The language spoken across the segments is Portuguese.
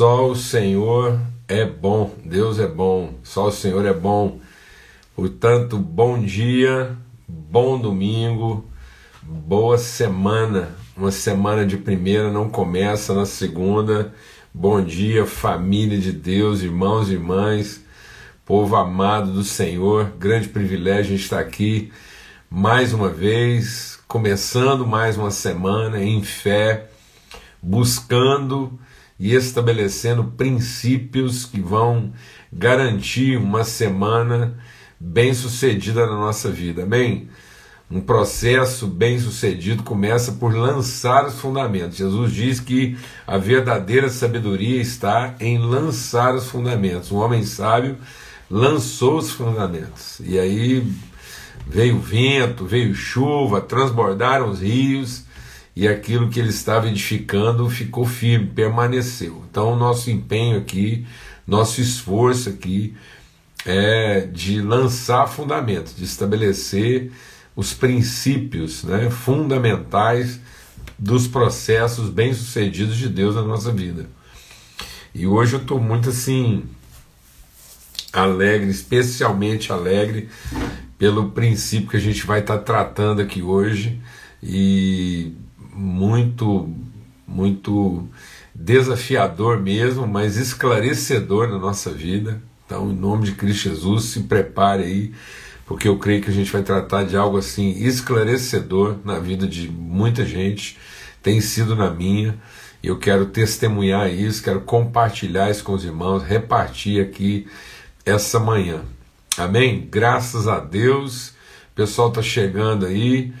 Só o Senhor é bom, Deus é bom, só o Senhor é bom. Portanto, bom dia, bom domingo, boa semana. Uma semana de primeira não começa na segunda. Bom dia, família de Deus, irmãos e irmãs, povo amado do Senhor. Grande privilégio estar aqui mais uma vez, começando mais uma semana em fé, buscando e estabelecendo princípios que vão garantir uma semana bem sucedida na nossa vida. Amém? Um processo bem sucedido começa por lançar os fundamentos. Jesus diz que a verdadeira sabedoria está em lançar os fundamentos. Um homem sábio lançou os fundamentos. E aí veio vento, veio chuva, transbordaram os rios e aquilo que ele estava edificando ficou firme, permaneceu. Então, nosso empenho aqui, nosso esforço aqui é de lançar fundamentos, de estabelecer os princípios né, fundamentais dos processos bem-sucedidos de Deus na nossa vida. E hoje eu estou muito assim alegre, especialmente alegre pelo princípio que a gente vai estar tá tratando aqui hoje e muito, muito desafiador mesmo, mas esclarecedor na nossa vida. Então, em nome de Cristo Jesus, se prepare aí, porque eu creio que a gente vai tratar de algo assim esclarecedor na vida de muita gente, tem sido na minha. E eu quero testemunhar isso, quero compartilhar isso com os irmãos, repartir aqui essa manhã. Amém? Graças a Deus. O pessoal está chegando aí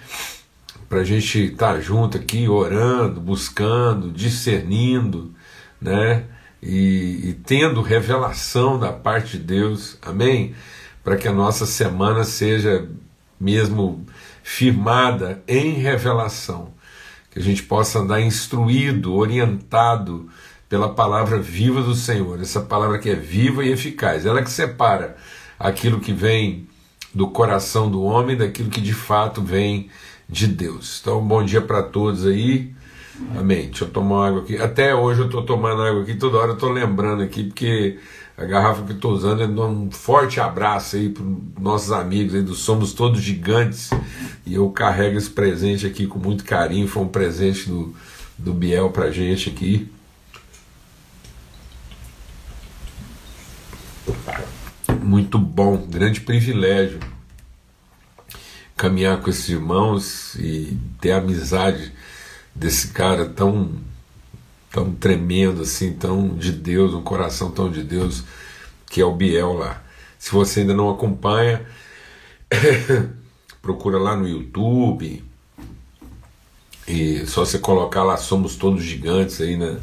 para a gente estar tá junto aqui, orando, buscando, discernindo, né? E, e tendo revelação da parte de Deus, amém? Para que a nossa semana seja mesmo firmada em revelação, que a gente possa andar instruído, orientado pela palavra viva do Senhor, essa palavra que é viva e eficaz, ela que separa aquilo que vem do coração do homem daquilo que de fato vem de Deus. Então, bom dia para todos aí. Amém. Deixa eu tomar água aqui. Até hoje eu estou tomando água aqui, toda hora eu estou lembrando aqui, porque a garrafa que eu estou usando é um forte abraço aí para nossos amigos aí do Somos Todos Gigantes. E eu carrego esse presente aqui com muito carinho. Foi um presente do, do Biel para gente aqui. Muito bom, grande privilégio caminhar com esses irmãos e ter a amizade desse cara tão tão tremendo assim, tão de Deus, um coração tão de Deus que é o Biel lá. Se você ainda não acompanha, procura lá no YouTube e só você colocar lá somos todos gigantes aí na,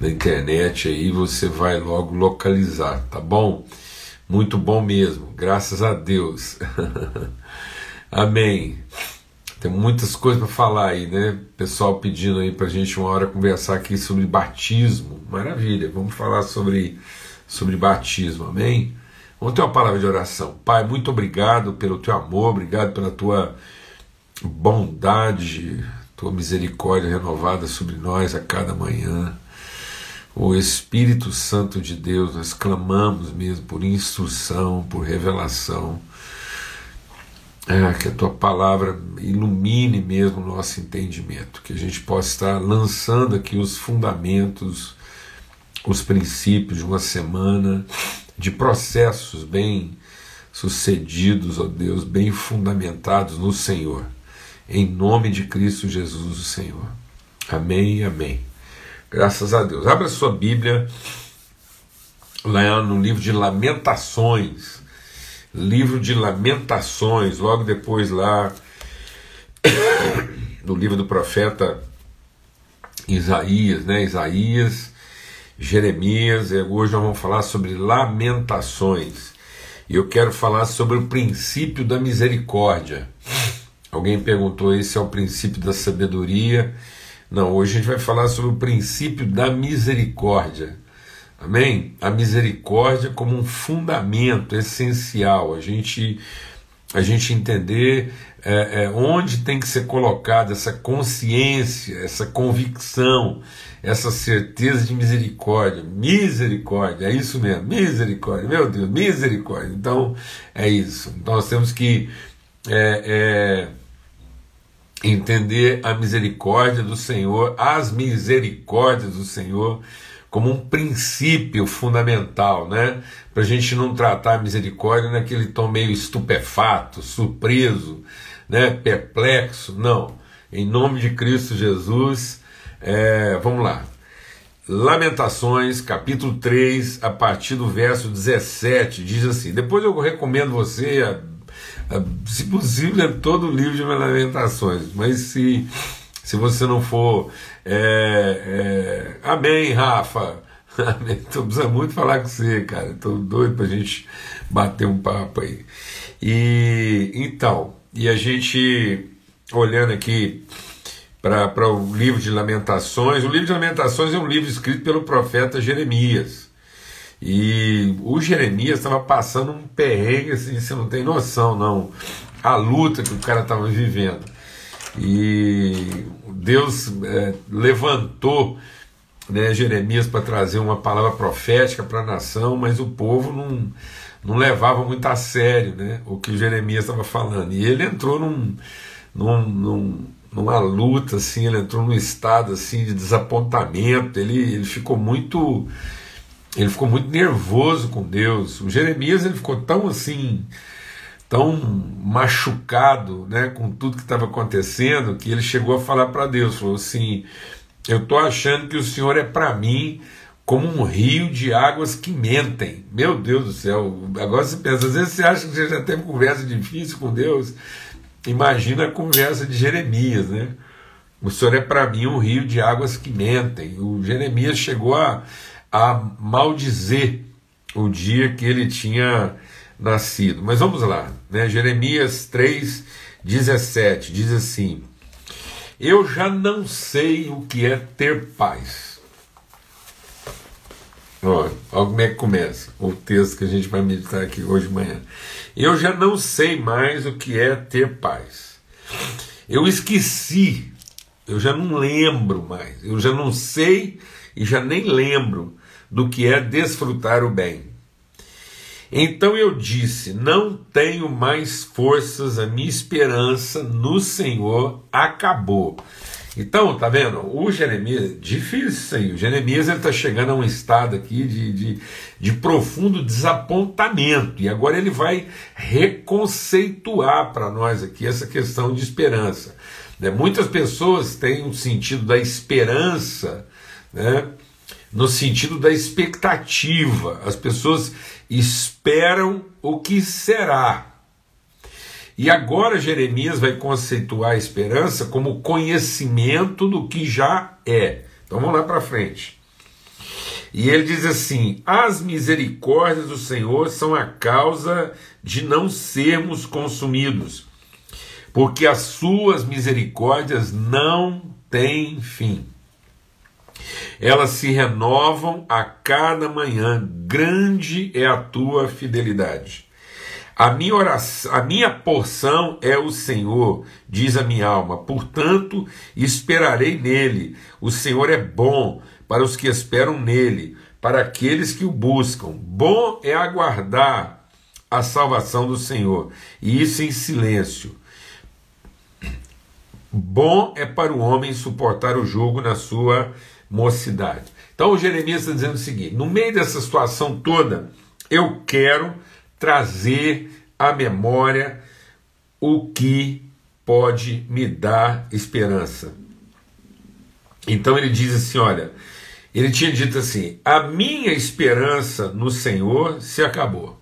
na internet aí você vai logo localizar, tá bom? Muito bom mesmo, graças a Deus. Amém. Tem muitas coisas para falar aí, né? Pessoal pedindo aí para a gente uma hora conversar aqui sobre batismo. Maravilha, vamos falar sobre, sobre batismo, amém? Vamos ter uma palavra de oração. Pai, muito obrigado pelo teu amor, obrigado pela tua bondade, tua misericórdia renovada sobre nós a cada manhã. O Espírito Santo de Deus, nós clamamos mesmo por instrução, por revelação é, que a tua palavra ilumine mesmo o nosso entendimento, que a gente possa estar lançando aqui os fundamentos, os princípios de uma semana de processos bem sucedidos, ó Deus, bem fundamentados no Senhor. Em nome de Cristo Jesus, o Senhor. Amém amém. Graças a Deus. Abra sua Bíblia lá no livro de Lamentações livro de Lamentações, logo depois lá no livro do profeta Isaías, né? Isaías, Jeremias, e hoje nós vamos falar sobre lamentações. E eu quero falar sobre o princípio da misericórdia. Alguém perguntou esse é o princípio da sabedoria. Não, hoje a gente vai falar sobre o princípio da misericórdia. Amém? A misericórdia como um fundamento essencial, a gente a gente entender é, é, onde tem que ser colocada essa consciência, essa convicção, essa certeza de misericórdia. Misericórdia, é isso mesmo, misericórdia, meu Deus, misericórdia. Então, é isso. Então, nós temos que é, é, entender a misericórdia do Senhor, as misericórdias do Senhor como um princípio fundamental, né? Para a gente não tratar a misericórdia naquele tom meio estupefato, surpreso, né? perplexo. Não. Em nome de Cristo Jesus, é, vamos lá. Lamentações, capítulo 3, a partir do verso 17, diz assim: Depois eu recomendo você, a, a, se possível, ler todo o livro de Lamentações, mas se, se você não for é, é, amém, Rafa. Estou precisando muito falar com você, cara. Estou doido para a gente bater um papo aí. E então, e a gente olhando aqui para o livro de Lamentações, o livro de Lamentações é um livro escrito pelo profeta Jeremias. E o Jeremias estava passando um perrengue assim, você não tem noção, não. A luta que o cara estava vivendo. E Deus é, levantou né, Jeremias para trazer uma palavra profética para a nação, mas o povo não, não levava muito a sério né, o que Jeremias estava falando. E ele entrou num, num, num, numa luta, assim, ele entrou num estado assim, de desapontamento, ele, ele ficou muito. Ele ficou muito nervoso com Deus. O Jeremias ele ficou tão assim tão machucado né, com tudo que estava acontecendo que ele chegou a falar para Deus: falou assim, eu estou achando que o Senhor é para mim como um rio de águas que mentem. Meu Deus do céu, agora você pensa, às vezes você acha que você já teve conversa difícil com Deus, imagina a conversa de Jeremias, né? O Senhor é para mim um rio de águas que mentem. O Jeremias chegou a, a maldizer o dia que ele tinha nascido. Mas vamos lá, né? Jeremias 3, 17 diz assim: Eu já não sei o que é ter paz. Olha, como é que começa o texto que a gente vai meditar aqui hoje de manhã. Eu já não sei mais o que é ter paz. Eu esqueci, eu já não lembro mais, eu já não sei e já nem lembro do que é desfrutar o bem. Então eu disse: Não tenho mais forças, a minha esperança no Senhor acabou. Então, tá vendo? O Jeremias, difícil isso aí. O Jeremias está chegando a um estado aqui de, de, de, profundo desapontamento. E agora ele vai reconceituar para nós aqui essa questão de esperança. Né? Muitas pessoas têm um sentido da esperança, né? no sentido da expectativa. As pessoas esperam o que será. E agora Jeremias vai conceituar a esperança como conhecimento do que já é. Então vamos lá para frente. E ele diz assim: as misericórdias do Senhor são a causa de não sermos consumidos, porque as suas misericórdias não têm fim. Elas se renovam a cada manhã, grande é a tua fidelidade. A minha, oração, a minha porção é o Senhor, diz a minha alma, portanto esperarei nele. O Senhor é bom para os que esperam nele, para aqueles que o buscam. Bom é aguardar a salvação do Senhor, e isso em silêncio. Bom é para o homem suportar o jugo na sua mocidade. Então o Jeremias está dizendo o seguinte: no meio dessa situação toda, eu quero trazer à memória o que pode me dar esperança. Então ele diz assim: olha, ele tinha dito assim: a minha esperança no Senhor se acabou.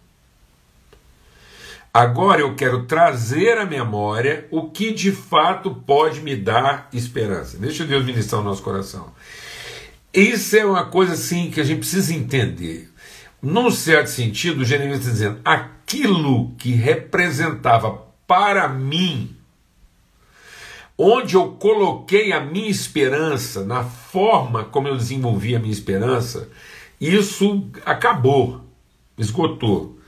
Agora eu quero trazer à memória o que de fato pode me dar esperança. Deixa Deus ministrar o nosso coração. Isso é uma coisa assim que a gente precisa entender. Num certo sentido, o Jeremias está dizendo: aquilo que representava para mim, onde eu coloquei a minha esperança, na forma como eu desenvolvi a minha esperança, isso acabou, esgotou.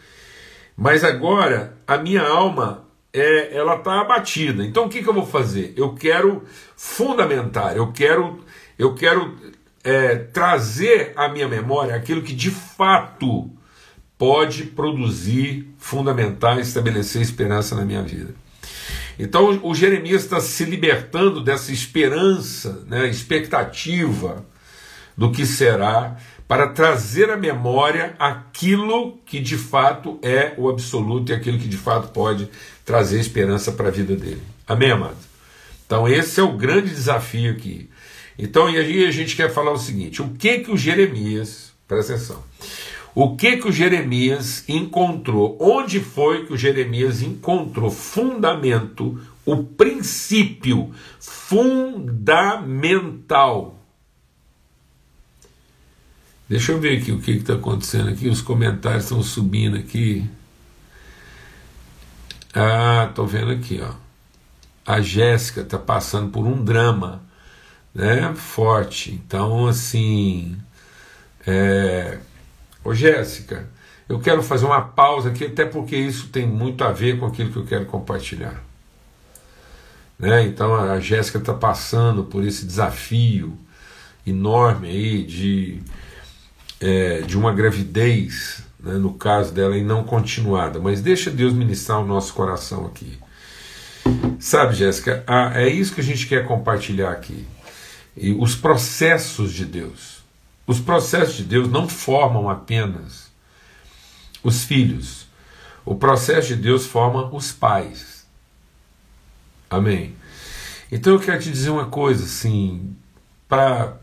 Mas agora a minha alma é, ela está abatida. Então o que, que eu vou fazer? Eu quero fundamentar, eu quero, eu quero é, trazer à minha memória aquilo que de fato pode produzir, fundamentar, estabelecer esperança na minha vida. Então o Jeremias está se libertando dessa esperança, né, expectativa do que será, para trazer à memória aquilo que de fato é o absoluto e aquilo que de fato pode trazer esperança para a vida dele. Amém, amado? Então esse é o grande desafio aqui. Então, e aí a gente quer falar o seguinte: o que que o Jeremias, presta atenção, o que que o Jeremias encontrou? Onde foi que o Jeremias encontrou fundamento, o princípio fundamental? Deixa eu ver aqui o que está acontecendo aqui. Os comentários estão subindo aqui. Ah, tô vendo aqui, ó. A Jéssica está passando por um drama, né? Forte. Então, assim, é... Ô Jéssica, eu quero fazer uma pausa aqui, até porque isso tem muito a ver com aquilo que eu quero compartilhar. Né? Então a Jéssica está passando por esse desafio enorme aí de, é, de uma gravidez né, no caso dela, e não continuada. Mas deixa Deus ministrar o nosso coração aqui. Sabe, Jéssica, é isso que a gente quer compartilhar aqui. E os processos de Deus. Os processos de Deus não formam apenas os filhos. O processo de Deus forma os pais. Amém. Então eu quero te dizer uma coisa, assim, para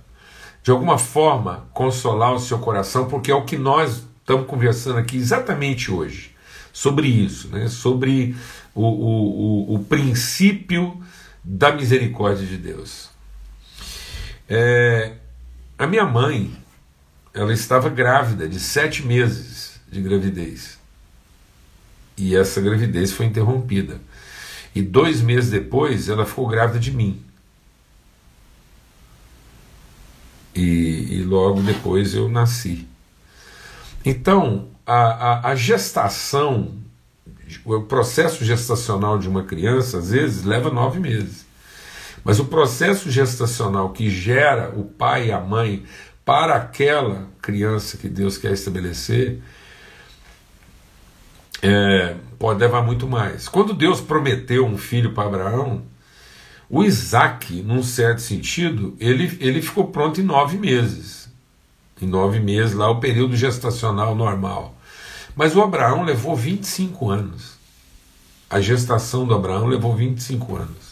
de alguma forma consolar o seu coração, porque é o que nós estamos conversando aqui exatamente hoje sobre isso, né? sobre o, o, o, o princípio da misericórdia de Deus. É, a minha mãe, ela estava grávida de sete meses de gravidez. E essa gravidez foi interrompida. E dois meses depois, ela ficou grávida de mim. E, e logo depois eu nasci. Então, a, a, a gestação, o processo gestacional de uma criança, às vezes, leva nove meses. Mas o processo gestacional que gera o pai e a mãe para aquela criança que Deus quer estabelecer é, pode levar muito mais. Quando Deus prometeu um filho para Abraão, o Isaac, num certo sentido, ele, ele ficou pronto em nove meses em nove meses, lá o período gestacional normal. Mas o Abraão levou 25 anos. A gestação do Abraão levou 25 anos.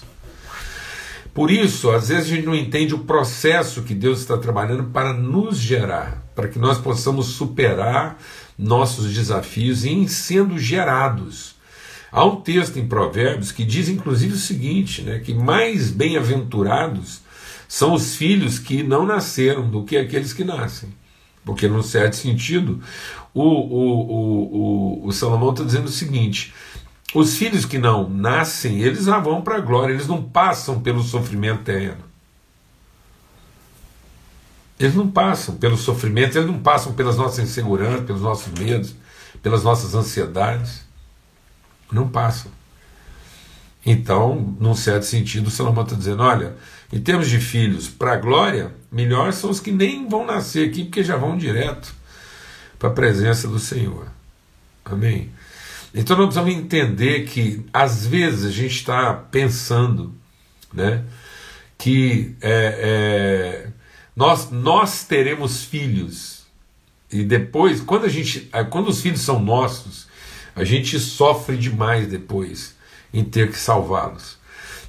Por isso, às vezes a gente não entende o processo que Deus está trabalhando para nos gerar, para que nós possamos superar nossos desafios em sendo gerados. Há um texto em Provérbios que diz inclusive o seguinte, né, que mais bem-aventurados são os filhos que não nasceram do que aqueles que nascem. Porque, num certo sentido, o, o, o, o, o Salomão está dizendo o seguinte: os filhos que não nascem, eles já vão para a glória, eles não passam pelo sofrimento terreno. Eles não passam pelo sofrimento, eles não passam pelas nossas inseguranças, pelos nossos medos, pelas nossas ansiedades. Não passam. Então, num certo sentido, o Salomão está dizendo: olha, em termos de filhos para a glória, melhor são os que nem vão nascer aqui, porque já vão direto para a presença do Senhor. Amém? Então nós precisamos entender que às vezes a gente está pensando né, que é, é, nós, nós teremos filhos e depois, quando, a gente, quando os filhos são nossos, a gente sofre demais depois em ter que salvá-los.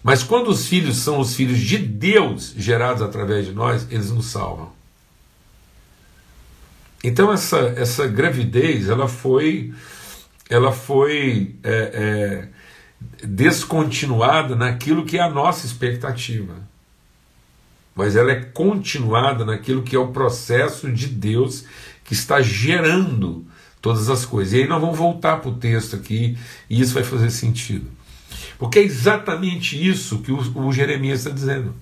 Mas quando os filhos são os filhos de Deus gerados através de nós, eles nos salvam. Então essa, essa gravidez ela foi ela foi é, é, descontinuada naquilo que é a nossa expectativa, mas ela é continuada naquilo que é o processo de Deus que está gerando todas as coisas. E aí nós vamos voltar para o texto aqui e isso vai fazer sentido. Porque é exatamente isso que o, o Jeremias está dizendo.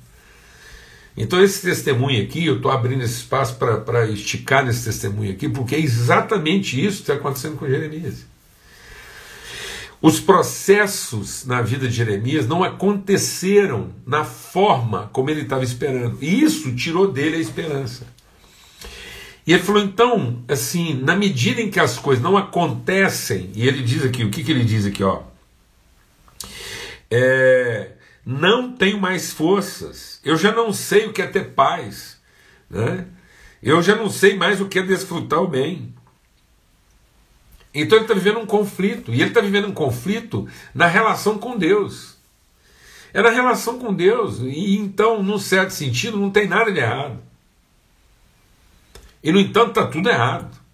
Então, esse testemunho aqui, eu estou abrindo esse espaço para esticar nesse testemunho aqui, porque é exatamente isso que está acontecendo com Jeremias. Os processos na vida de Jeremias não aconteceram na forma como ele estava esperando. E isso tirou dele a esperança. E ele falou: então, assim, na medida em que as coisas não acontecem, e ele diz aqui, o que, que ele diz aqui, ó? É, não tenho mais forças, eu já não sei o que é ter paz, né? eu já não sei mais o que é desfrutar o bem. Então ele está vivendo um conflito. E ele está vivendo um conflito na relação com Deus. É na relação com Deus. E então, num certo sentido, não tem nada de errado. E no entanto, está tudo errado.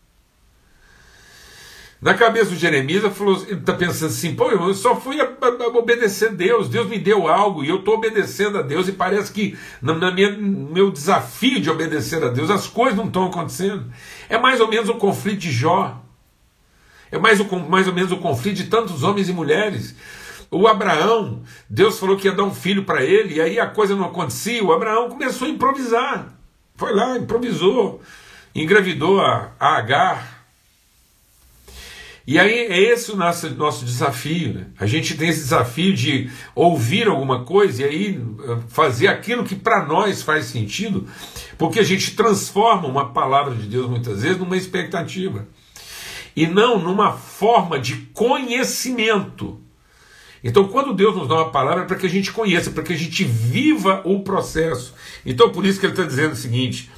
Na cabeça do Jeremias, ele está pensando assim: pô, eu só fui a, a, obedecer a Deus, Deus me deu algo e eu estou obedecendo a Deus, e parece que no minha, meu desafio de obedecer a Deus as coisas não estão acontecendo. É mais ou menos um conflito de Jó. É mais, o, mais ou menos o conflito de tantos homens e mulheres. O Abraão, Deus falou que ia dar um filho para ele, e aí a coisa não acontecia. O Abraão começou a improvisar. Foi lá, improvisou, engravidou a, a Agar. E aí é esse o nosso, nosso desafio. Né? A gente tem esse desafio de ouvir alguma coisa e aí eh, fazer aquilo que para nós faz sentido, porque a gente transforma uma palavra de Deus muitas vezes numa expectativa e não numa forma de conhecimento. Então, quando Deus nos dá uma palavra, é para que a gente conheça, para que a gente viva o processo. Então, por isso que ele está dizendo o seguinte: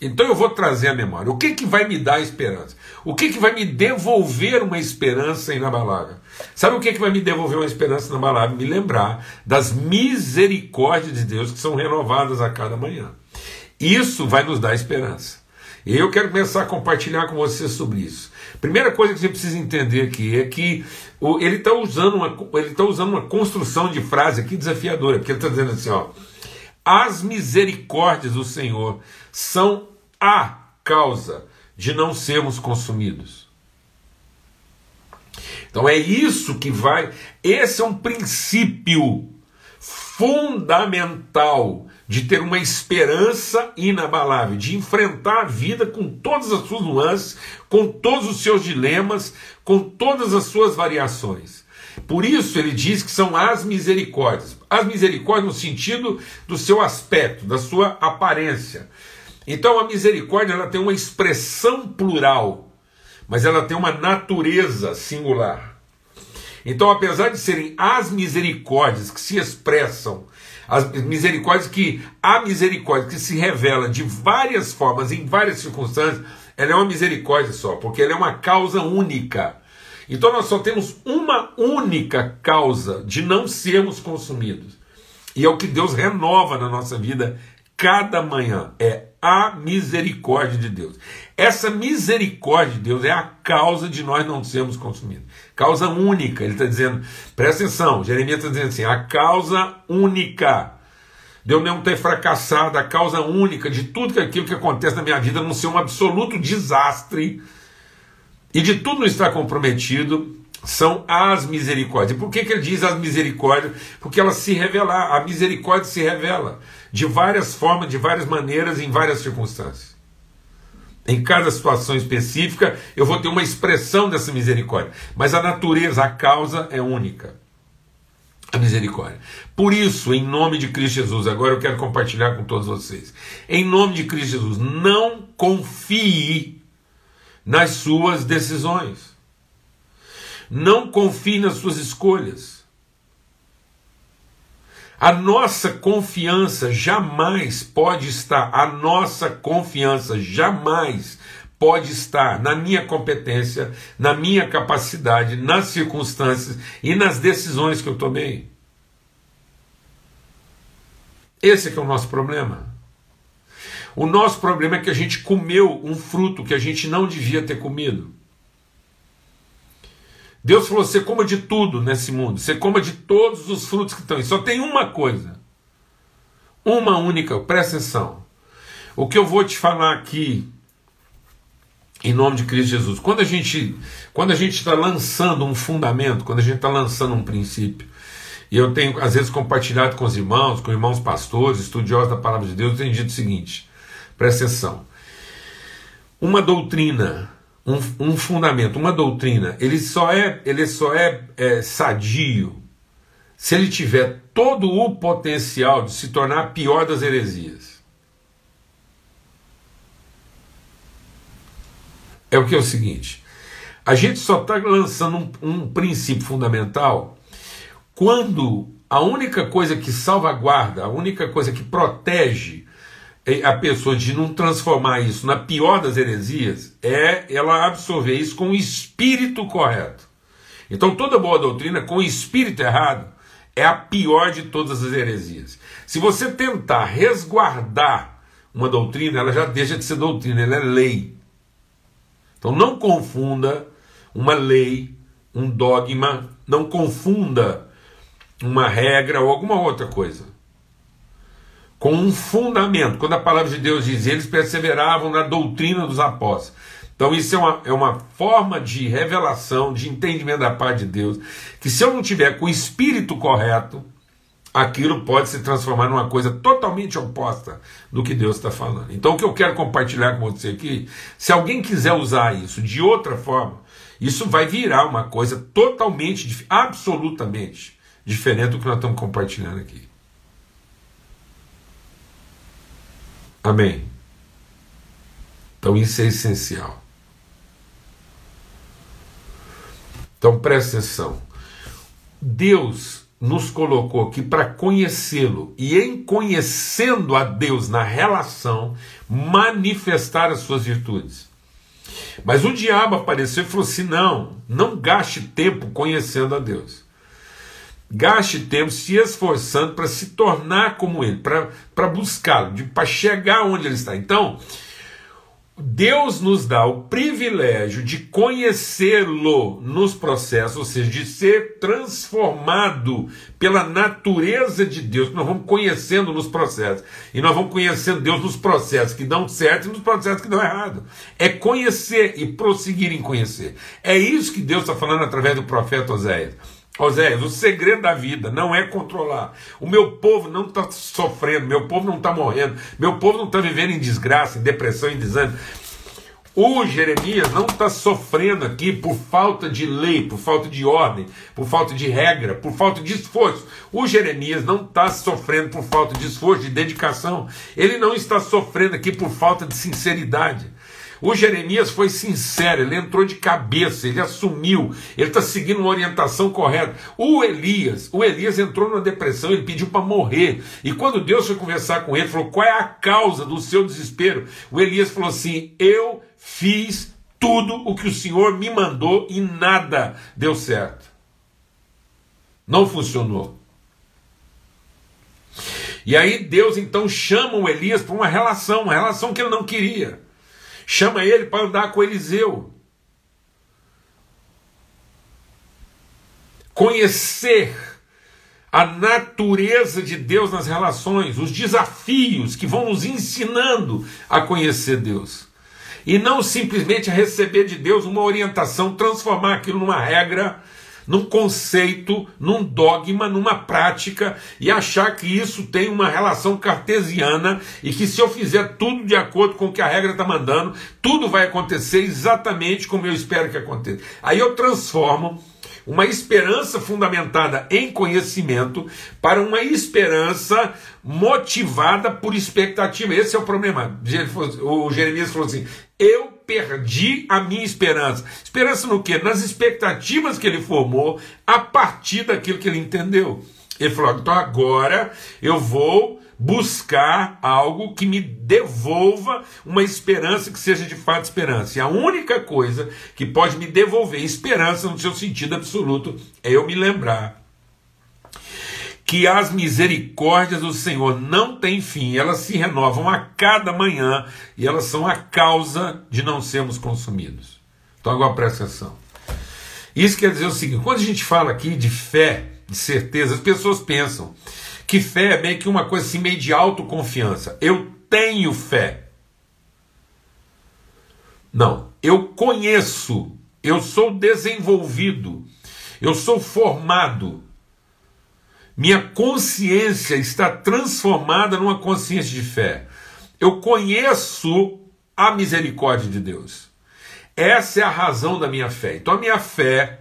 então eu vou trazer a memória. O que, que vai me dar esperança? O que, que vai me devolver uma esperança inabalável? Sabe o que, que vai me devolver uma esperança inabalável? Me lembrar das misericórdias de Deus que são renovadas a cada manhã. Isso vai nos dar esperança. E eu quero começar a compartilhar com você sobre isso. Primeira coisa que você precisa entender aqui é que ele está usando, uma, ele tá usando uma construção de frase aqui desafiadora, porque ele está dizendo assim: ó, as misericórdias do Senhor são a causa de não sermos consumidos. Então é isso que vai. Esse é um princípio fundamental de ter uma esperança inabalável, de enfrentar a vida com todas as suas nuances, com todos os seus dilemas, com todas as suas variações. Por isso ele diz que são as misericórdias. As misericórdias no sentido do seu aspecto, da sua aparência. Então a misericórdia ela tem uma expressão plural, mas ela tem uma natureza singular. Então, apesar de serem as misericórdias que se expressam as misericórdias que a misericórdia que se revela de várias formas, em várias circunstâncias, ela é uma misericórdia só, porque ela é uma causa única. Então nós só temos uma única causa de não sermos consumidos. E é o que Deus renova na nossa vida cada manhã. É a misericórdia de Deus. Essa misericórdia de Deus é a causa de nós não sermos consumidos. Causa única. Ele está dizendo, presta atenção, Jeremias está dizendo assim: a causa única. De eu não ter fracassado, a causa única de tudo aquilo que acontece na minha vida não ser um absoluto desastre e de tudo não estar comprometido são as misericórdias. Por que, que ele diz as misericórdias? Porque elas se revelam, a misericórdia se revela de várias formas, de várias maneiras, em várias circunstâncias. Em cada situação específica, eu vou ter uma expressão dessa misericórdia, mas a natureza, a causa é única. A misericórdia. Por isso, em nome de Cristo Jesus, agora eu quero compartilhar com todos vocês. Em nome de Cristo Jesus, não confie nas suas decisões. Não confie nas suas escolhas. A nossa confiança jamais pode estar, a nossa confiança jamais pode estar na minha competência, na minha capacidade, nas circunstâncias e nas decisões que eu tomei. Esse é que é o nosso problema. O nosso problema é que a gente comeu um fruto que a gente não devia ter comido. Deus falou: você coma de tudo nesse mundo, você coma de todos os frutos que estão aí. Só tem uma coisa, uma única, presta atenção. O que eu vou te falar aqui, em nome de Cristo Jesus, quando a gente quando a gente está lançando um fundamento, quando a gente está lançando um princípio, e eu tenho às vezes compartilhado com os irmãos, com irmãos pastores, estudiosos da palavra de Deus, eu tenho dito o seguinte: presta atenção. Uma doutrina um, um fundamento, uma doutrina, ele só é, ele só é, é sadio se ele tiver todo o potencial de se tornar a pior das heresias. É o que é o seguinte: a gente só está lançando um, um princípio fundamental quando a única coisa que salvaguarda, a única coisa que protege a pessoa de não transformar isso na pior das heresias é ela absorver isso com o espírito correto. Então toda boa doutrina com o espírito errado é a pior de todas as heresias. Se você tentar resguardar uma doutrina, ela já deixa de ser doutrina, ela é lei. Então não confunda uma lei, um dogma, não confunda uma regra ou alguma outra coisa com um fundamento. Quando a palavra de Deus diz, eles perseveravam na doutrina dos apóstolos. Então, isso é uma, é uma forma de revelação, de entendimento da parte de Deus, que se eu não tiver com o espírito correto, aquilo pode se transformar numa coisa totalmente oposta do que Deus está falando. Então, o que eu quero compartilhar com você aqui, se alguém quiser usar isso de outra forma, isso vai virar uma coisa totalmente, absolutamente diferente do que nós estamos compartilhando aqui. Amém. Então, isso é essencial. Então preste atenção. Deus nos colocou aqui para conhecê-lo e, em conhecendo a Deus na relação, manifestar as suas virtudes. Mas o diabo apareceu e falou assim: não, não gaste tempo conhecendo a Deus. Gaste tempo se esforçando para se tornar como Ele, para buscá-lo, para chegar onde Ele está. Então, Deus nos dá o privilégio de conhecê-lo nos processos, ou seja, de ser transformado pela natureza de Deus, nós vamos conhecendo nos processos. E nós vamos conhecendo Deus nos processos que dão certo e nos processos que dão errado. É conhecer e prosseguir em conhecer. É isso que Deus está falando através do profeta Oséias. Oséias, o segredo da vida não é controlar. O meu povo não está sofrendo, meu povo não está morrendo, meu povo não está vivendo em desgraça, em depressão, em desânimo. O Jeremias não está sofrendo aqui por falta de lei, por falta de ordem, por falta de regra, por falta de esforço. O Jeremias não está sofrendo por falta de esforço, de dedicação. Ele não está sofrendo aqui por falta de sinceridade. O Jeremias foi sincero, ele entrou de cabeça, ele assumiu, ele está seguindo uma orientação correta. O Elias, o Elias entrou numa depressão, ele pediu para morrer. E quando Deus foi conversar com ele, falou: qual é a causa do seu desespero? O Elias falou assim: eu fiz tudo o que o Senhor me mandou e nada deu certo. Não funcionou. E aí Deus então chama o Elias para uma relação, uma relação que ele não queria chama ele para andar com Eliseu. Conhecer a natureza de Deus nas relações, os desafios que vão nos ensinando a conhecer Deus. E não simplesmente receber de Deus uma orientação, transformar aquilo numa regra num conceito, num dogma, numa prática e achar que isso tem uma relação cartesiana e que se eu fizer tudo de acordo com o que a regra está mandando, tudo vai acontecer exatamente como eu espero que aconteça. Aí eu transformo uma esperança fundamentada em conhecimento para uma esperança motivada por expectativa. Esse é o problema. O Jeremias falou assim: eu perdi a minha esperança. Esperança no quê? Nas expectativas que ele formou a partir daquilo que ele entendeu. Ele falou: então agora eu vou buscar algo que me devolva uma esperança que seja de fato esperança. E a única coisa que pode me devolver esperança no seu sentido absoluto é eu me lembrar que as misericórdias do Senhor não têm fim, elas se renovam a cada manhã e elas são a causa de não sermos consumidos. Então agora presta atenção. Isso quer dizer o seguinte: quando a gente fala aqui de fé, de certeza, as pessoas pensam que fé é meio que uma coisa assim, meio de autoconfiança. Eu tenho fé. Não, eu conheço, eu sou desenvolvido, eu sou formado. Minha consciência está transformada numa consciência de fé. Eu conheço a misericórdia de Deus. Essa é a razão da minha fé. Então a minha fé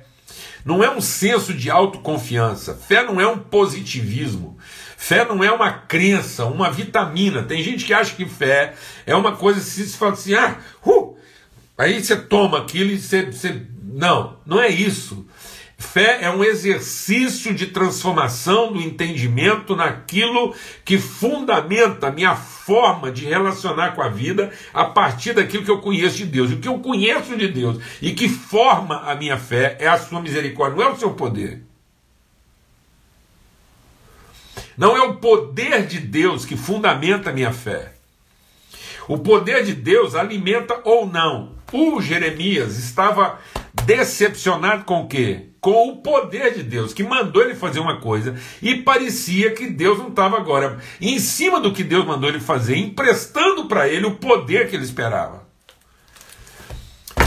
não é um senso de autoconfiança. Fé não é um positivismo. Fé não é uma crença, uma vitamina. Tem gente que acha que fé é uma coisa se fala assim, ah, uh, aí você toma aquilo e você, você. Não, não é isso. Fé é um exercício de transformação do entendimento naquilo que fundamenta a minha forma de relacionar com a vida a partir daquilo que eu conheço de Deus. O que eu conheço de Deus e que forma a minha fé é a sua misericórdia, não é o seu poder. Não é o poder de Deus que fundamenta a minha fé. O poder de Deus alimenta ou não. O Jeremias estava decepcionado com o quê? Com o poder de Deus, que mandou ele fazer uma coisa e parecia que Deus não estava agora em cima do que Deus mandou ele fazer, emprestando para ele o poder que ele esperava.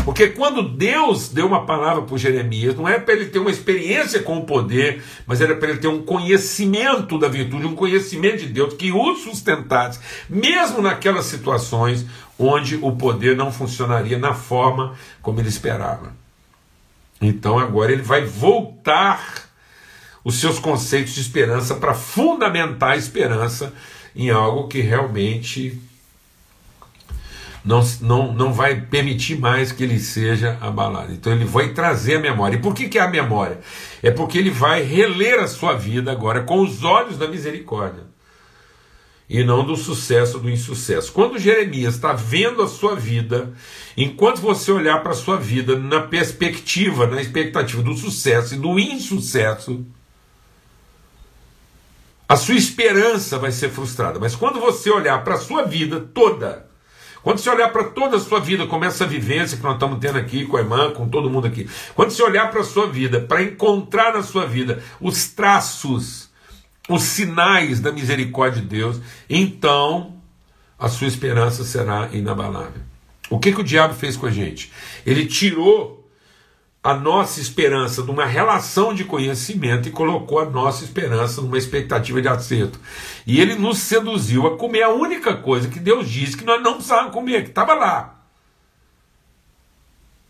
Porque quando Deus deu uma palavra para Jeremias, não é para ele ter uma experiência com o poder, mas era para ele ter um conhecimento da virtude, um conhecimento de Deus que o sustentasse, mesmo naquelas situações onde o poder não funcionaria na forma como ele esperava. Então agora ele vai voltar os seus conceitos de esperança para fundamentar a esperança em algo que realmente não, não, não vai permitir mais que ele seja abalado. Então ele vai trazer a memória. E por que, que é a memória? É porque ele vai reler a sua vida agora com os olhos da misericórdia e não do sucesso do insucesso. Quando Jeremias está vendo a sua vida, enquanto você olhar para a sua vida na perspectiva, na expectativa do sucesso e do insucesso, a sua esperança vai ser frustrada. Mas quando você olhar para a sua vida toda, quando você olhar para toda a sua vida, como essa vivência que nós estamos tendo aqui com a irmã, com todo mundo aqui, quando você olhar para a sua vida, para encontrar na sua vida os traços, os sinais da misericórdia de Deus, então a sua esperança será inabalável. O que, que o diabo fez com a gente? Ele tirou a nossa esperança numa relação de conhecimento e colocou a nossa esperança numa expectativa de acerto. E ele nos seduziu a comer a única coisa que Deus disse que nós não precisávamos comer, que estava lá.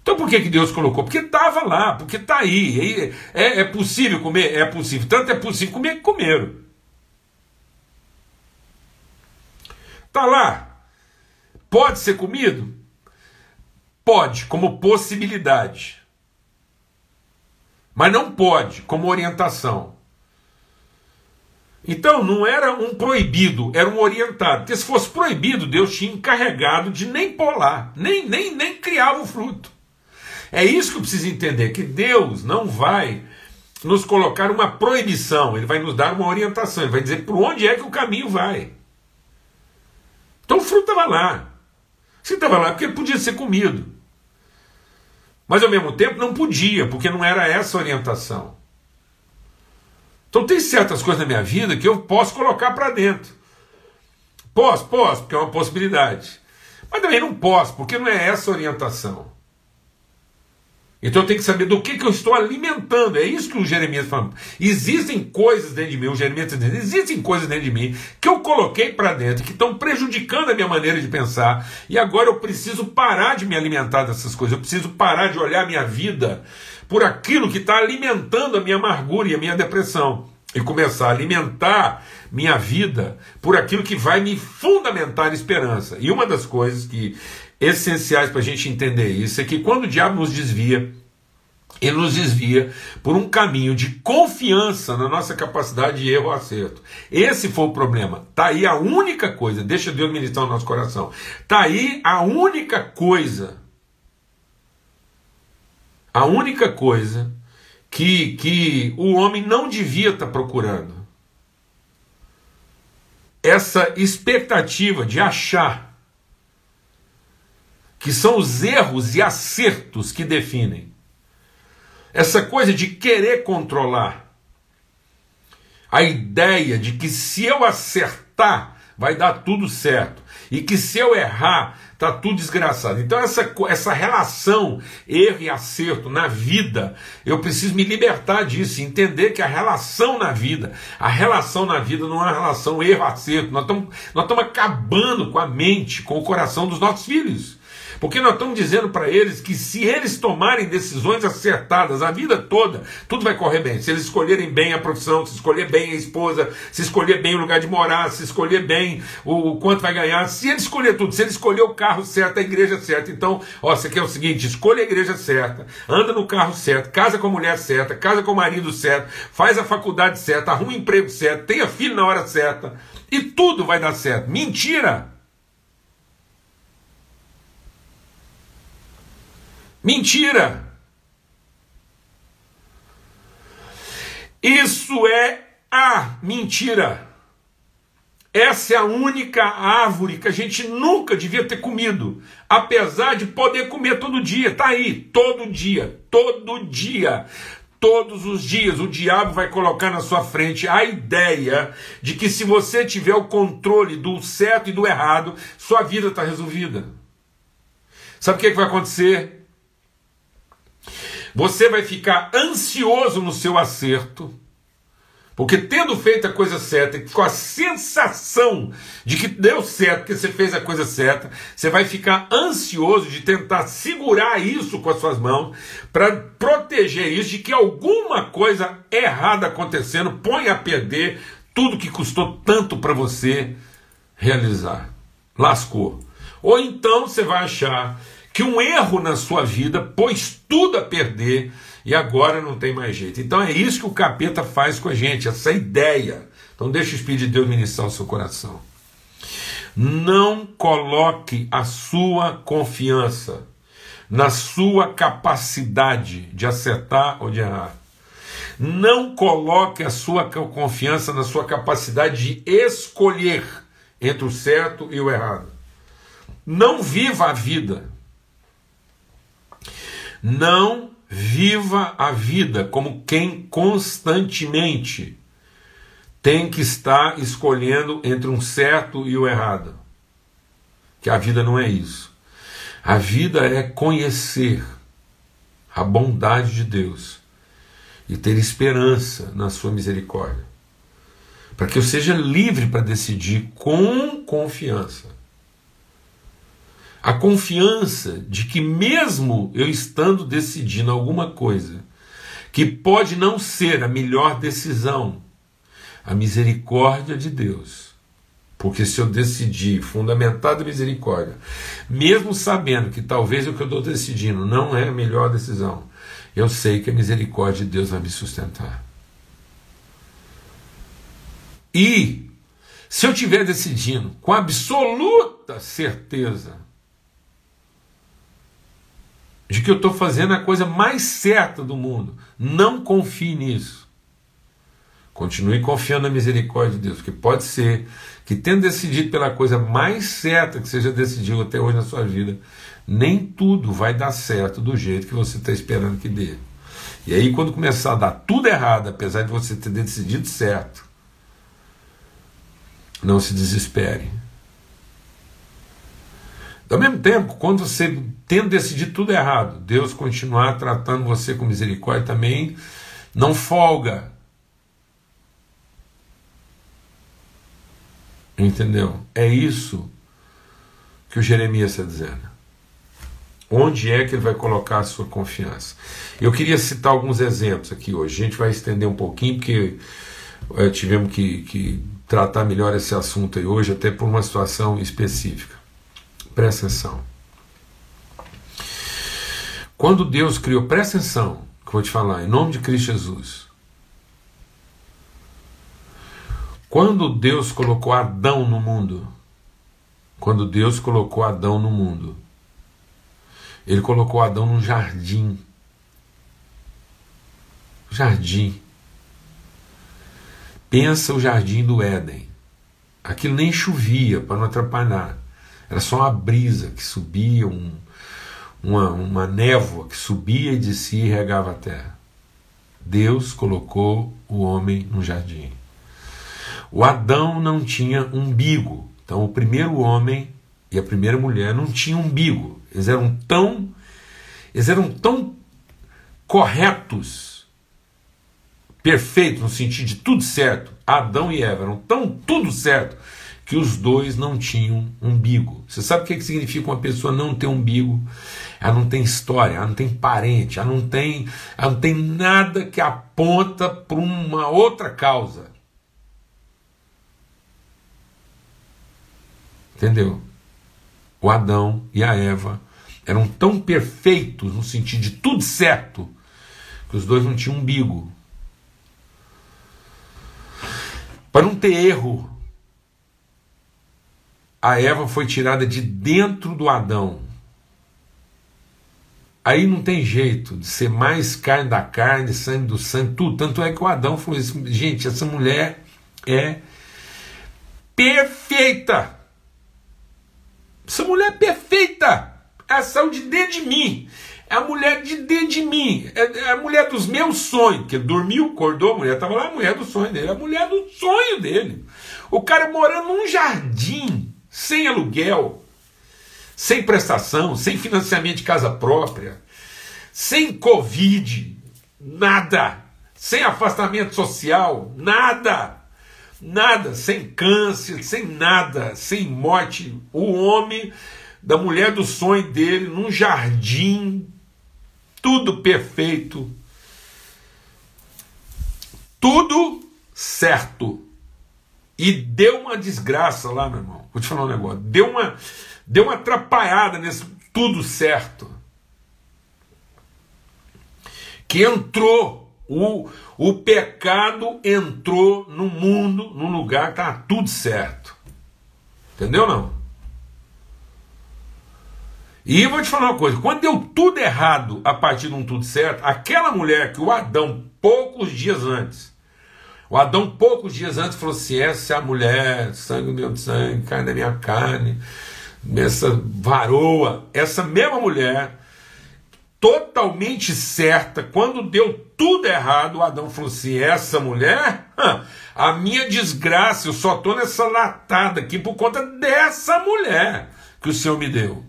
Então por que, que Deus colocou? Porque estava lá, porque está aí. É, é possível comer? É possível. Tanto é possível comer que comeram. Está lá. Pode ser comido? Pode, como possibilidade. Mas não pode, como orientação. Então não era um proibido, era um orientado. Porque se fosse proibido, Deus tinha encarregado de nem lá, nem, nem, nem criava o fruto. É isso que eu preciso entender: que Deus não vai nos colocar uma proibição, Ele vai nos dar uma orientação, Ele vai dizer por onde é que o caminho vai. Então o fruto estava lá. Se estava lá, porque podia ser comido. Mas ao mesmo tempo não podia, porque não era essa a orientação. Então tem certas coisas na minha vida que eu posso colocar para dentro. Posso, posso, porque é uma possibilidade. Mas também não posso, porque não é essa a orientação. Então eu tenho que saber do que, que eu estou alimentando. É isso que o Jeremias fala. Existem coisas dentro de mim, o Jeremias está dizendo, existem coisas dentro de mim que eu coloquei para dentro, que estão prejudicando a minha maneira de pensar. E agora eu preciso parar de me alimentar dessas coisas. Eu preciso parar de olhar a minha vida por aquilo que está alimentando a minha amargura e a minha depressão. E começar a alimentar minha vida por aquilo que vai me fundamentar esperança. E uma das coisas que essenciais para a gente entender isso é que quando o diabo nos desvia, ele nos desvia por um caminho de confiança na nossa capacidade de erro ou acerto. Esse foi o problema. Tá aí a única coisa, deixa Deus ministrar o nosso coração. Tá aí a única coisa, a única coisa que, que o homem não devia estar tá procurando. Essa expectativa de achar que são os erros e acertos que definem. Essa coisa de querer controlar. A ideia de que se eu acertar, vai dar tudo certo. E que se eu errar, tá tudo desgraçado. Então, essa, essa relação erro e acerto na vida, eu preciso me libertar disso, entender que a relação na vida, a relação na vida não é uma relação erro-acerto. Nós estamos nós acabando com a mente, com o coração dos nossos filhos. Porque nós estamos dizendo para eles que se eles tomarem decisões acertadas a vida toda, tudo vai correr bem. Se eles escolherem bem a profissão, se escolher bem a esposa, se escolher bem o lugar de morar, se escolher bem o, quanto vai ganhar, se ele escolher tudo, se ele escolher o carro certo, a igreja certa. Então, ó, você quer o seguinte: escolha a igreja certa, anda no carro certo, casa com a mulher certa, casa com o marido certo, faz a faculdade certa, arruma um emprego certo, tenha filho na hora certa, e tudo vai dar certo. Mentira! Mentira! Isso é a mentira. Essa é a única árvore que a gente nunca devia ter comido, apesar de poder comer todo dia. Tá aí, todo dia, todo dia. Todos os dias o diabo vai colocar na sua frente a ideia de que se você tiver o controle do certo e do errado, sua vida está resolvida. Sabe o que, é que vai acontecer? Você vai ficar ansioso no seu acerto, porque tendo feito a coisa certa, com a sensação de que deu certo, que você fez a coisa certa, você vai ficar ansioso de tentar segurar isso com as suas mãos, para proteger isso de que alguma coisa errada acontecendo põe a perder tudo que custou tanto para você realizar. Lascou. Ou então você vai achar que um erro na sua vida pôs tudo a perder e agora não tem mais jeito. Então é isso que o capeta faz com a gente, essa ideia. Então deixa o Espírito de Deus ministrar o seu coração. Não coloque a sua confiança na sua capacidade de acertar ou de errar. Não coloque a sua confiança na sua capacidade de escolher entre o certo e o errado. Não viva a vida não viva a vida como quem constantemente tem que estar escolhendo entre um certo e o errado. Que a vida não é isso. A vida é conhecer a bondade de Deus e ter esperança na sua misericórdia. Para que eu seja livre para decidir com confiança a confiança de que, mesmo eu estando decidindo alguma coisa que pode não ser a melhor decisão, a misericórdia de Deus. Porque se eu decidir fundamentado em misericórdia, mesmo sabendo que talvez o que eu estou decidindo não é a melhor decisão, eu sei que a misericórdia de Deus vai me sustentar. E se eu estiver decidindo com absoluta certeza de que eu estou fazendo a coisa mais certa do mundo. Não confie nisso. Continue confiando na misericórdia de Deus, porque pode ser que, tendo decidido pela coisa mais certa que seja decidido até hoje na sua vida, nem tudo vai dar certo do jeito que você está esperando que dê. E aí, quando começar a dar tudo errado, apesar de você ter decidido certo, não se desespere. Ao mesmo tempo, quando você tendo decidido tudo errado, Deus continuar tratando você com misericórdia também, não folga. Entendeu? É isso que o Jeremias está dizendo. Onde é que ele vai colocar a sua confiança? Eu queria citar alguns exemplos aqui hoje. A gente vai estender um pouquinho, porque é, tivemos que, que tratar melhor esse assunto aí hoje, até por uma situação específica. Presta atenção. Quando Deus criou, presta atenção, que eu vou te falar, em nome de Cristo Jesus. Quando Deus colocou Adão no mundo, quando Deus colocou Adão no mundo, ele colocou Adão num jardim. Jardim. Pensa o jardim do Éden. Aquilo nem chovia para não atrapalhar. Era só uma brisa que subia, um, uma, uma névoa que subia e descia e regava a terra. Deus colocou o homem no jardim. O Adão não tinha umbigo. Então, o primeiro homem e a primeira mulher não tinham umbigo. Eles eram tão, eles eram tão corretos, perfeitos no sentido de tudo certo. Adão e Eva eram tão tudo certo que os dois não tinham umbigo. Você sabe o que significa uma pessoa não ter umbigo? Ela não tem história, ela não tem parente, ela não tem, ela não tem nada que aponta para uma outra causa. Entendeu? O Adão e a Eva eram tão perfeitos no sentido de tudo certo que os dois não tinham umbigo. Para não ter erro, a Eva foi tirada de dentro do Adão. Aí não tem jeito de ser mais carne da carne, sangue do sangue, tudo. Tanto é que o Adão falou assim: gente, essa mulher é perfeita. Essa mulher é perfeita. Ela saiu de dentro de mim. É a mulher de dentro de mim. É, é a mulher dos meus sonhos. Que dormiu, acordou, a mulher estava lá, a mulher do sonho dele. A mulher do sonho dele. O cara morando num jardim sem aluguel, sem prestação, sem financiamento de casa própria, sem Covid, nada, sem afastamento social, nada, nada, sem câncer, sem nada, sem morte. O homem da mulher do sonho dele num jardim, tudo perfeito, tudo certo. E deu uma desgraça lá, meu irmão. Vou te falar um negócio. Deu uma, deu uma atrapalhada nesse tudo certo. Que entrou, o, o pecado entrou no mundo, num lugar que tá tudo certo. Entendeu não? E vou te falar uma coisa: quando deu tudo errado a partir de um tudo certo, aquela mulher que o Adão, poucos dias antes, o Adão, poucos dias antes, falou assim: essa é a mulher, sangue meu sangue, carne da minha carne, essa varoa. Essa mesma mulher, totalmente certa, quando deu tudo errado, o Adão falou assim: essa mulher, a minha desgraça, eu só estou nessa latada aqui por conta dessa mulher que o Senhor me deu.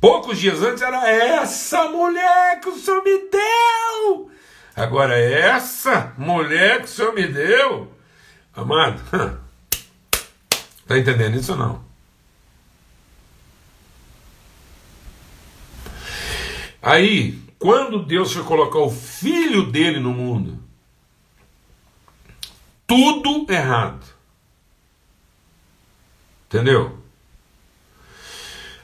Poucos dias antes era essa mulher que o Senhor me deu. Agora, essa mulher que o Senhor me deu, amado, está entendendo isso ou não? Aí, quando Deus foi colocar o filho dele no mundo, tudo errado. Entendeu?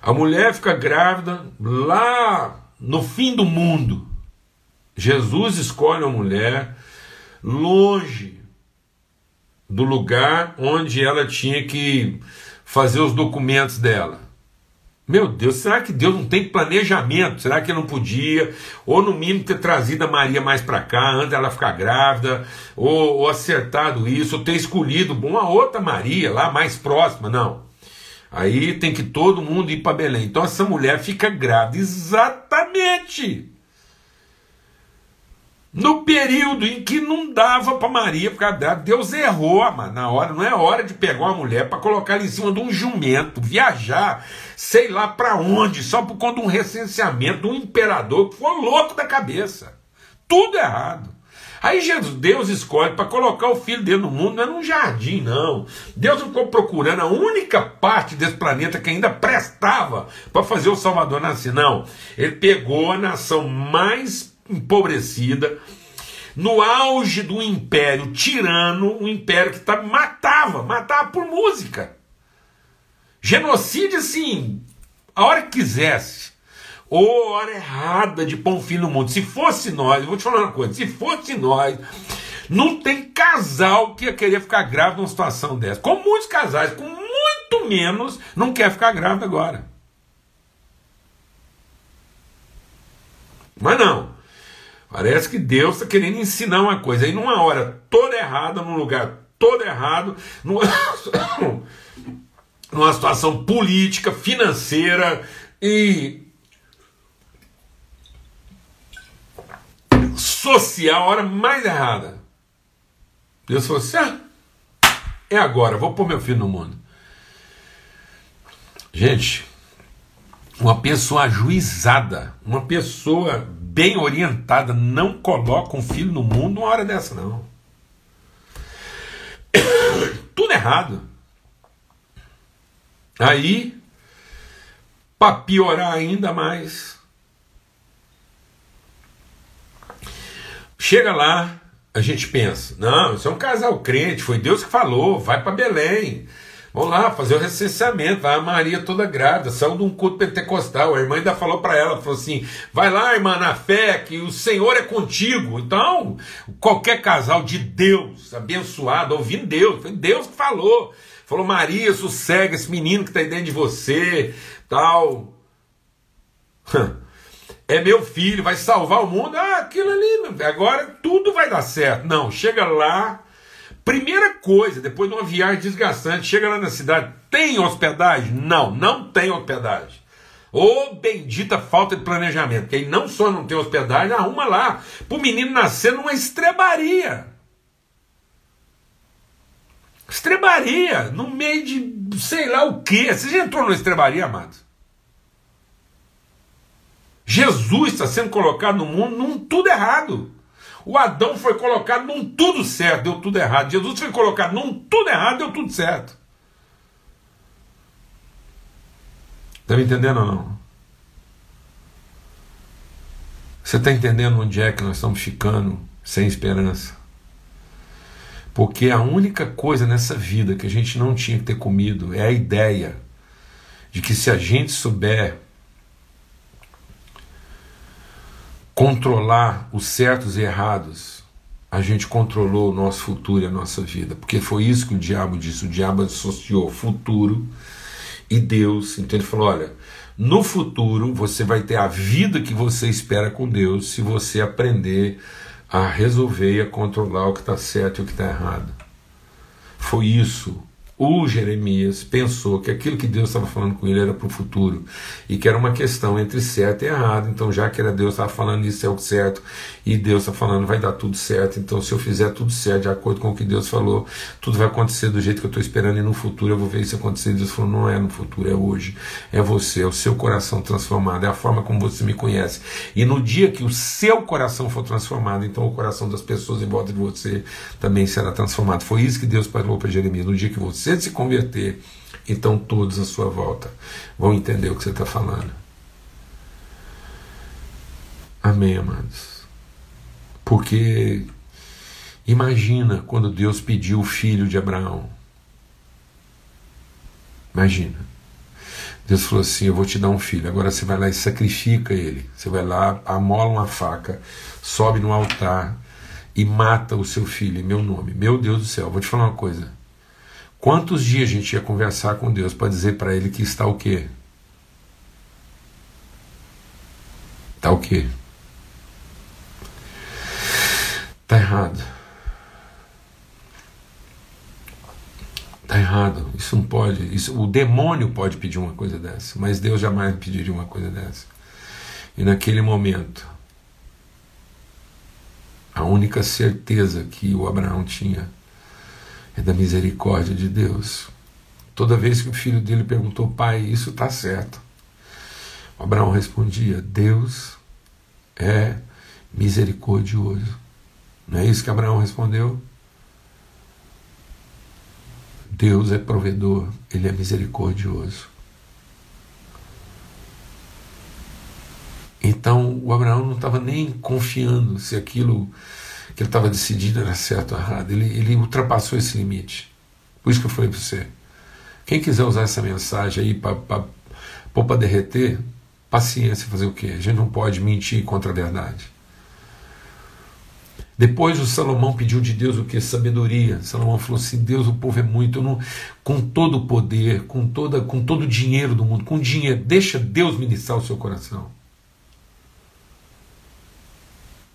A mulher fica grávida lá no fim do mundo. Jesus escolhe uma mulher longe do lugar onde ela tinha que fazer os documentos dela. Meu Deus, será que Deus não tem planejamento? Será que ele não podia, ou no mínimo, ter trazido a Maria mais para cá, antes dela ficar grávida, ou, ou, acertado isso, ou ter escolhido uma outra Maria lá mais próxima? Não. Aí tem que todo mundo ir para Belém. Então essa mulher fica grávida exatamente no período em que não dava para Maria dela, Deus errou, mano, na hora, não é hora de pegar uma mulher para colocar ela em cima de um jumento, viajar, sei lá para onde, só por conta de um recenseamento de um imperador que foi louco da cabeça. Tudo errado. Aí Jesus, Deus escolhe para colocar o filho dele no mundo, não é num jardim, não. Deus não ficou procurando a única parte desse planeta que ainda prestava para fazer o Salvador nascer, não. Ele pegou a nação mais empobrecida, no auge do império tirano, um império que tá, matava, matava por música. Genocídio, assim, a hora que quisesse. Ou hora errada de pôr um filho no mundo. Se fosse nós, vou te falar uma coisa: se fosse nós, não tem casal que ia querer ficar grávido numa situação dessa. Com muitos casais, com muito menos, não quer ficar grávido agora. Mas não. Parece que Deus está querendo ensinar uma coisa. Aí numa hora toda errada, num lugar todo errado, numa, numa situação política, financeira e social, a hora mais errada. Deus falou assim: ah, é agora, vou pôr meu filho no mundo. Gente, uma pessoa ajuizada, uma pessoa bem orientada não coloca um filho no mundo uma hora dessa, não. tudo errado. Aí, para piorar ainda mais, chega lá, a gente pensa: não, isso é um casal crente, foi Deus que falou, vai para Belém. Vamos lá fazer o recenseamento. A Maria toda grávida, saiu de um culto pentecostal. A irmã ainda falou para ela: falou assim, vai lá, irmã, na fé, que o Senhor é contigo. Então, qualquer casal de Deus, abençoado, ouvindo Deus, foi Deus que falou. Falou, Maria, sossega esse menino que está aí dentro de você, tal. É meu filho, vai salvar o mundo. Ah, aquilo ali, agora tudo vai dar certo. Não, chega lá, Primeira coisa, depois de uma viagem desgastante, chega lá na cidade, tem hospedagem? Não, não tem hospedagem. Ô oh, bendita falta de planejamento, que aí não só não tem hospedagem, arruma lá, para o menino nascer numa estrebaria. Estrebaria, no meio de sei lá o que. Você já entrou numa estrebaria, amado? Jesus está sendo colocado no mundo num tudo errado. O Adão foi colocado num tudo certo, deu tudo errado. Jesus foi colocado num tudo errado, deu tudo certo. Está me entendendo ou não? Você está entendendo onde é que nós estamos ficando sem esperança? Porque a única coisa nessa vida que a gente não tinha que ter comido é a ideia de que se a gente souber controlar os certos e errados, a gente controlou o nosso futuro e a nossa vida. Porque foi isso que o diabo disse. O diabo associou futuro e Deus. Então ele falou: olha, no futuro você vai ter a vida que você espera com Deus se você aprender a resolver e a controlar o que está certo e o que está errado. Foi isso o Jeremias pensou que aquilo que Deus estava falando com ele era para o futuro e que era uma questão entre certo e errado. Então, já que era Deus estava falando isso é o certo e Deus está falando vai dar tudo certo. Então, se eu fizer tudo certo de acordo com o que Deus falou, tudo vai acontecer do jeito que eu estou esperando e no futuro eu vou ver isso acontecer. Deus falou: não é no futuro, é hoje, é você, é o seu coração transformado, é a forma como você me conhece. E no dia que o seu coração for transformado, então o coração das pessoas em volta de você também será transformado. Foi isso que Deus falou para Jeremias: no dia que você se converter, então todos à sua volta vão entender o que você está falando. Amém, amados? Porque imagina quando Deus pediu o filho de Abraão. Imagina. Deus falou assim: Eu vou te dar um filho. Agora você vai lá e sacrifica ele. Você vai lá, amola uma faca, sobe no altar e mata o seu filho em meu nome. Meu Deus do céu, vou te falar uma coisa. Quantos dias a gente ia conversar com Deus para dizer para Ele que está o quê? Está o quê? Está errado. Está errado. Isso não pode. Isso, o demônio pode pedir uma coisa dessa, mas Deus jamais pediria uma coisa dessa. E naquele momento, a única certeza que o Abraão tinha é da misericórdia de Deus. Toda vez que o filho dele perguntou, pai, isso está certo, Abraão respondia: Deus é misericordioso. Não é isso que Abraão respondeu? Deus é provedor, ele é misericordioso. Então o Abraão não estava nem confiando se aquilo que ele estava decidido era certo ou errado. Ele, ele ultrapassou esse limite. Por isso que eu falei para você. Quem quiser usar essa mensagem aí para derreter, paciência, fazer o quê? A gente não pode mentir contra a verdade. Depois o Salomão pediu de Deus o que? Sabedoria. Salomão falou assim: Deus, o povo é muito, não, com todo o poder, com, toda, com todo o dinheiro do mundo, com dinheiro, deixa Deus ministrar o seu coração.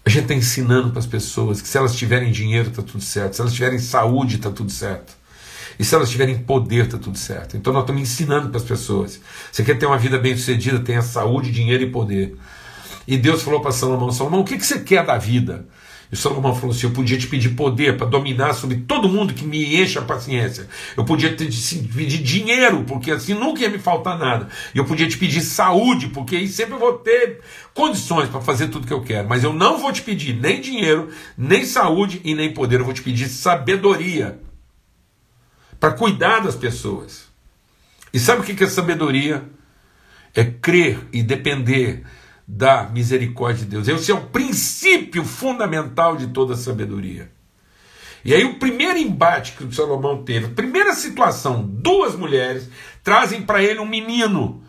A gente está ensinando para as pessoas que se elas tiverem dinheiro está tudo certo, se elas tiverem saúde está tudo certo. E se elas tiverem poder, está tudo certo. Então nós estamos ensinando para as pessoas. Você quer ter uma vida bem sucedida, tenha saúde, dinheiro e poder. E Deus falou para Salomão: Salomão, o que, que você quer da vida? E Salomão falou assim: Eu podia te pedir poder para dominar sobre todo mundo que me enche a paciência. Eu podia te pedir dinheiro, porque assim nunca ia me faltar nada. E eu podia te pedir saúde, porque aí sempre eu vou ter condições para fazer tudo que eu quero. Mas eu não vou te pedir nem dinheiro, nem saúde e nem poder. Eu vou te pedir sabedoria para cuidar das pessoas. E sabe o que é sabedoria? É crer e depender da misericórdia de Deus. Esse é o princípio fundamental de toda sabedoria. E aí o primeiro embate que o Salomão teve, a primeira situação, duas mulheres trazem para ele um menino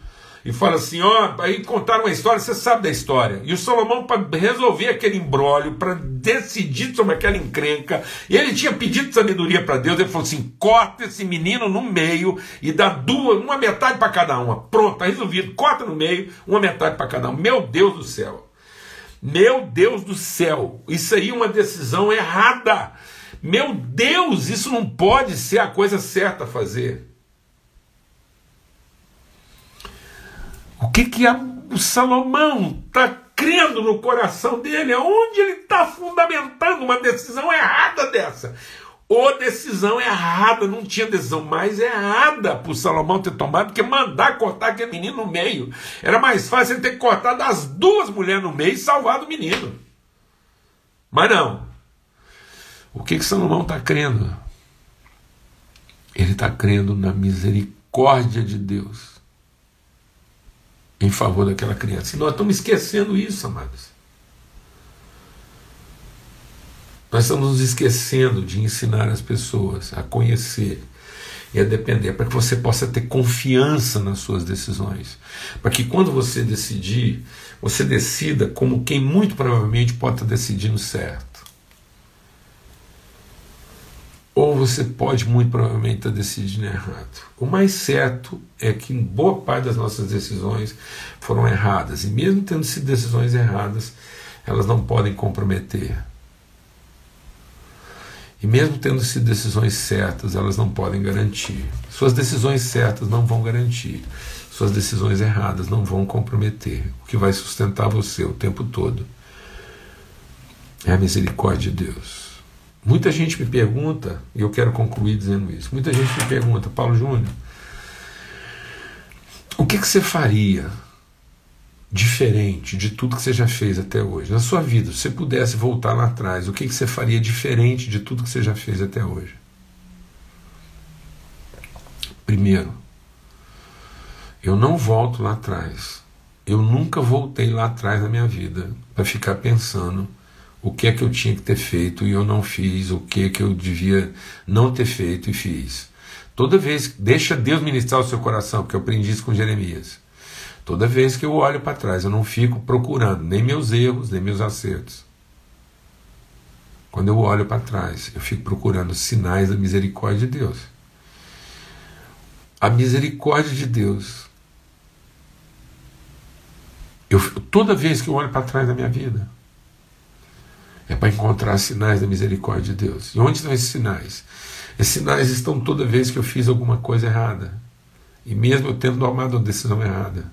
e fala assim: ó, aí contaram uma história, você sabe da história. E o Salomão, para resolver aquele embrólio, para decidir sobre aquela encrenca, ele tinha pedido sabedoria para Deus, ele falou assim: corta esse menino no meio e dá duas, uma metade para cada uma. Pronto, tá resolvido, corta no meio, uma metade para cada um. Meu Deus do céu. Meu Deus do céu, isso aí é uma decisão errada. Meu Deus, isso não pode ser a coisa certa a fazer. O que que a, o Salomão está crendo no coração dele? Aonde ele está fundamentando uma decisão errada dessa? Ou decisão errada, não tinha decisão mais errada para o Salomão ter tomado que mandar cortar aquele menino no meio. Era mais fácil ele ter cortado as duas mulheres no meio e salvado o menino. Mas não. O que, que Salomão está crendo? Ele está crendo na misericórdia de Deus em favor daquela criança. E nós estamos esquecendo isso, amados. Nós estamos nos esquecendo de ensinar as pessoas a conhecer e a depender, para que você possa ter confiança nas suas decisões. Para que quando você decidir, você decida como quem muito provavelmente pode estar decidindo certo. Ou você pode muito provavelmente estar decidindo errado. O mais certo é que boa parte das nossas decisões foram erradas, e mesmo tendo sido decisões erradas, elas não podem comprometer. E mesmo tendo sido decisões certas, elas não podem garantir. Suas decisões certas não vão garantir. Suas decisões erradas não vão comprometer. O que vai sustentar você o tempo todo é a misericórdia de Deus. Muita gente me pergunta, e eu quero concluir dizendo isso, muita gente me pergunta, Paulo Júnior, o que, que você faria diferente de tudo que você já fez até hoje? Na sua vida, se você pudesse voltar lá atrás, o que, que você faria diferente de tudo que você já fez até hoje? Primeiro, eu não volto lá atrás. Eu nunca voltei lá atrás na minha vida para ficar pensando o que é que eu tinha que ter feito e eu não fiz, o que é que eu devia não ter feito e fiz. Toda vez, deixa Deus ministrar o seu coração, porque eu aprendi isso com Jeremias. Toda vez que eu olho para trás, eu não fico procurando nem meus erros, nem meus acertos. Quando eu olho para trás, eu fico procurando sinais da misericórdia de Deus. A misericórdia de Deus. Eu, toda vez que eu olho para trás da minha vida, é para encontrar sinais da misericórdia de Deus. E onde estão esses sinais? Esses sinais estão toda vez que eu fiz alguma coisa errada. E mesmo eu tendo tomado uma decisão errada.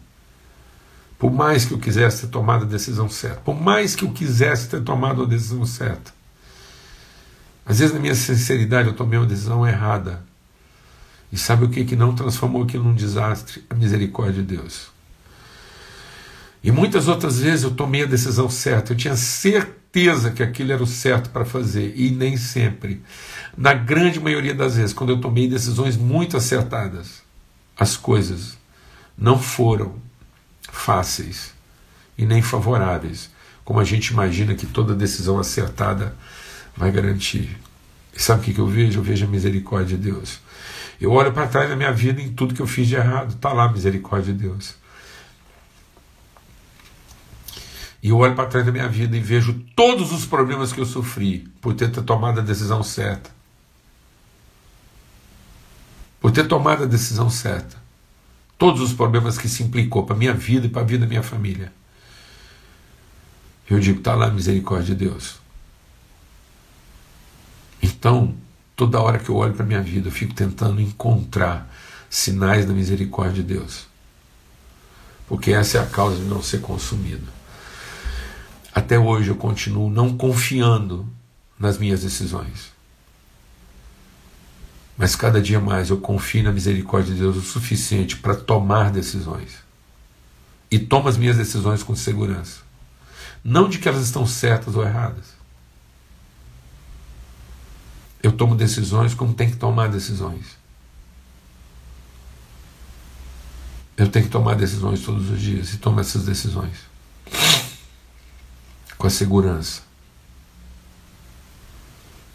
Por mais que eu quisesse ter tomado a decisão certa, por mais que eu quisesse ter tomado a decisão certa, às vezes na minha sinceridade eu tomei uma decisão errada. E sabe o que que não transformou aquilo num desastre? A misericórdia de Deus. E muitas outras vezes eu tomei a decisão certa, eu tinha certeza que aquilo era o certo para fazer, e nem sempre. Na grande maioria das vezes, quando eu tomei decisões muito acertadas, as coisas não foram fáceis e nem favoráveis, como a gente imagina que toda decisão acertada vai garantir. E sabe o que eu vejo? Eu vejo a misericórdia de Deus. Eu olho para trás da minha vida em tudo que eu fiz de errado, está lá a misericórdia de Deus. E eu olho para trás da minha vida e vejo todos os problemas que eu sofri por ter tomado a decisão certa. Por ter tomado a decisão certa. Todos os problemas que se implicou para a minha vida e para a vida da minha família. Eu digo, está lá a misericórdia de Deus. Então, toda hora que eu olho para a minha vida, eu fico tentando encontrar sinais da misericórdia de Deus. Porque essa é a causa de não ser consumido até hoje eu continuo não confiando nas minhas decisões. Mas cada dia mais eu confio na misericórdia de Deus o suficiente para tomar decisões. E tomo as minhas decisões com segurança. Não de que elas estão certas ou erradas. Eu tomo decisões como tem que tomar decisões. Eu tenho que tomar decisões todos os dias e tomo essas decisões com a segurança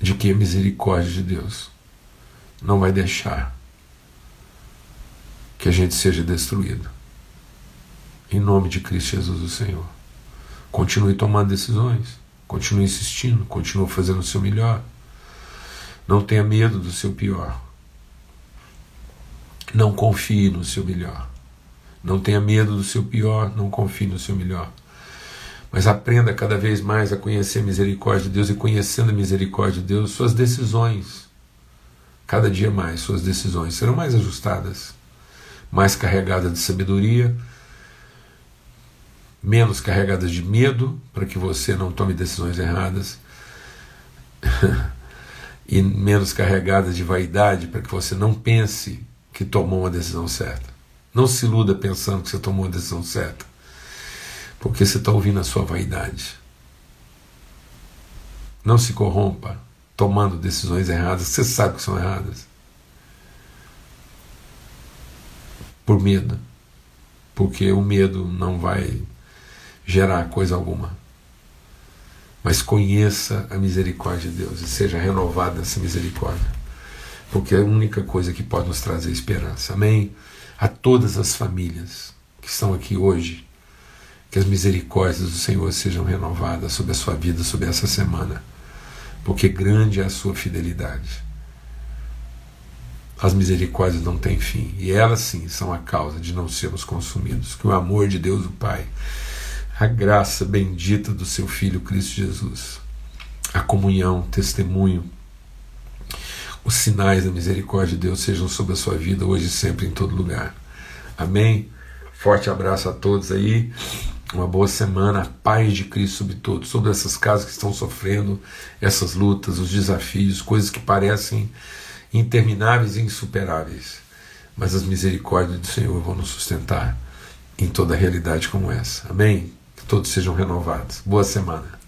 de que a misericórdia de Deus não vai deixar que a gente seja destruído. Em nome de Cristo Jesus, o Senhor. Continue tomando decisões, continue insistindo, continue fazendo o seu melhor. Não tenha medo do seu pior. Não confie no seu melhor. Não tenha medo do seu pior, não confie no seu melhor. Mas aprenda cada vez mais a conhecer a misericórdia de Deus e conhecendo a misericórdia de Deus, suas decisões, cada dia mais, suas decisões serão mais ajustadas, mais carregadas de sabedoria, menos carregadas de medo, para que você não tome decisões erradas, e menos carregadas de vaidade, para que você não pense que tomou uma decisão certa. Não se iluda pensando que você tomou uma decisão certa, porque você está ouvindo a sua vaidade. Não se corrompa tomando decisões erradas, você sabe que são erradas. Por medo. Porque o medo não vai gerar coisa alguma. Mas conheça a misericórdia de Deus e seja renovada essa misericórdia. Porque é a única coisa que pode nos trazer esperança. Amém? a todas as famílias que estão aqui hoje, que as misericórdias do Senhor sejam renovadas sobre a sua vida, sobre essa semana, porque grande é a sua fidelidade. As misericórdias não têm fim, e elas sim são a causa de não sermos consumidos. Que o amor de Deus, o Pai, a graça bendita do seu Filho Cristo Jesus, a comunhão, testemunho, os sinais da misericórdia de Deus sejam sobre a sua vida hoje e sempre em todo lugar. Amém? Forte abraço a todos aí. Uma boa semana, a paz de Cristo sobre todos, sobre essas casas que estão sofrendo essas lutas, os desafios, coisas que parecem intermináveis e insuperáveis. Mas as misericórdias do Senhor vão nos sustentar em toda realidade como essa. Amém? Que todos sejam renovados. Boa semana.